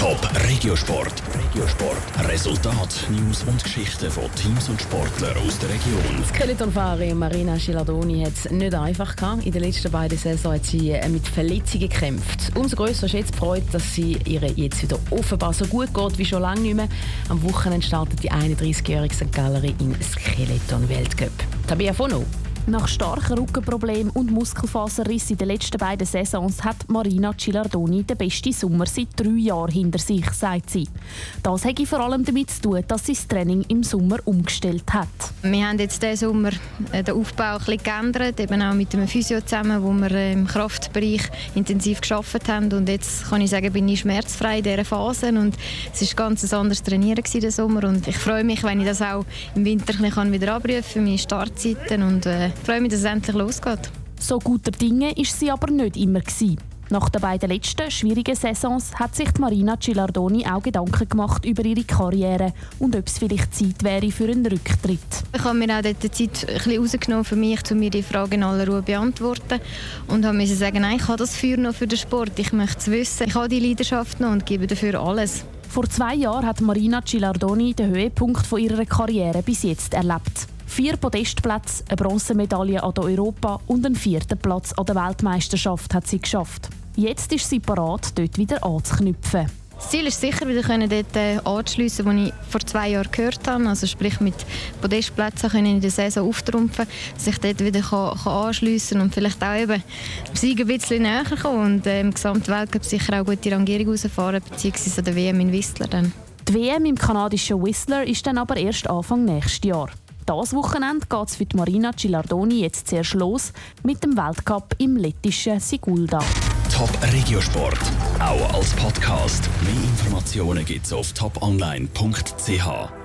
Top Regiosport. Regiosport. Resultat, News und Geschichten von Teams und Sportlern aus der Region. Skeletonfahrerin Marina Scilardoni hat es nicht einfach gehabt. In den letzten beiden Saisons hat sie äh, mit Verletzungen gekämpft. Umso grösser ist jetzt Freude, dass sie ihr jetzt wieder offenbar so gut geht wie schon lange nicht mehr. Am Wochenende startet die 31-jährige St. Gallery im Skeleton-Weltcup. Tabea Fono. Nach starken Rückenproblemen und Muskelfaserriss in den letzten beiden Saisons hat Marina Cilardoni den besten Sommer seit drei Jahren hinter sich, sagt sie. Das hat vor allem damit zu tun, dass sie das Training im Sommer umgestellt hat. Wir haben jetzt diesen Sommer äh, den Aufbau ein bisschen geändert, eben auch mit dem Physio zusammen, wo wir äh, im Kraftbereich intensiv geschafft haben. Und jetzt kann ich sagen, bin ich schmerzfrei in dieser Phase und es war ganz ein anderes Trainieren diesen Sommer. Und ich freue mich, wenn ich das auch im Winter wieder abrufen kann, meine Startzeiten und äh, ich freue mich, dass es endlich losgeht. So guter Dinge ist sie aber nicht immer gewesen. Nach den beiden letzten schwierigen Saisons hat sich Marina Cilardoni auch Gedanken gemacht über ihre Karriere und ob es vielleicht Zeit wäre für einen Rücktritt. Ich habe mir auch dort die Zeit ein bisschen rausgenommen für mich, um mir die Fragen in aller Ruhe zu beantworten und habe mir sagen, nein, ich habe das Feuer noch für den Sport, ich möchte es wissen, ich habe die Leidenschaft noch und gebe dafür alles. Vor zwei Jahren hat Marina Cilardoni den Höhepunkt von ihrer Karriere bis jetzt erlebt. Vier Podestplätze, eine Bronzemedaille an der Europa und einen vierten Platz an der Weltmeisterschaft hat sie geschafft. Jetzt ist sie parat, dort wieder anzuknüpfen. Das Ziel ist sicher, wieder dort äh, anzuschliessen, wo ich vor zwei Jahren gehört habe. Also sprich mit Podestplätzen können in der Saison auftrumpfen, dass ich dort wieder kann, kann anschliessen und vielleicht auch eben dem Sieg ein bisschen näher kommen und äh, im gesamten Weltcup sicher auch gute Rangierung rausfahren, beziehungsweise an der WM in Whistler dann. Die WM im kanadischen Whistler ist dann aber erst Anfang nächstes Jahr. Das Wochenende geht es für die Marina Cilardoni jetzt zuerst los mit dem Weltcup im lettischen Sigulda. Top Regiosport, auch als Podcast. Mehr Informationen gibt es auf toponline.ch.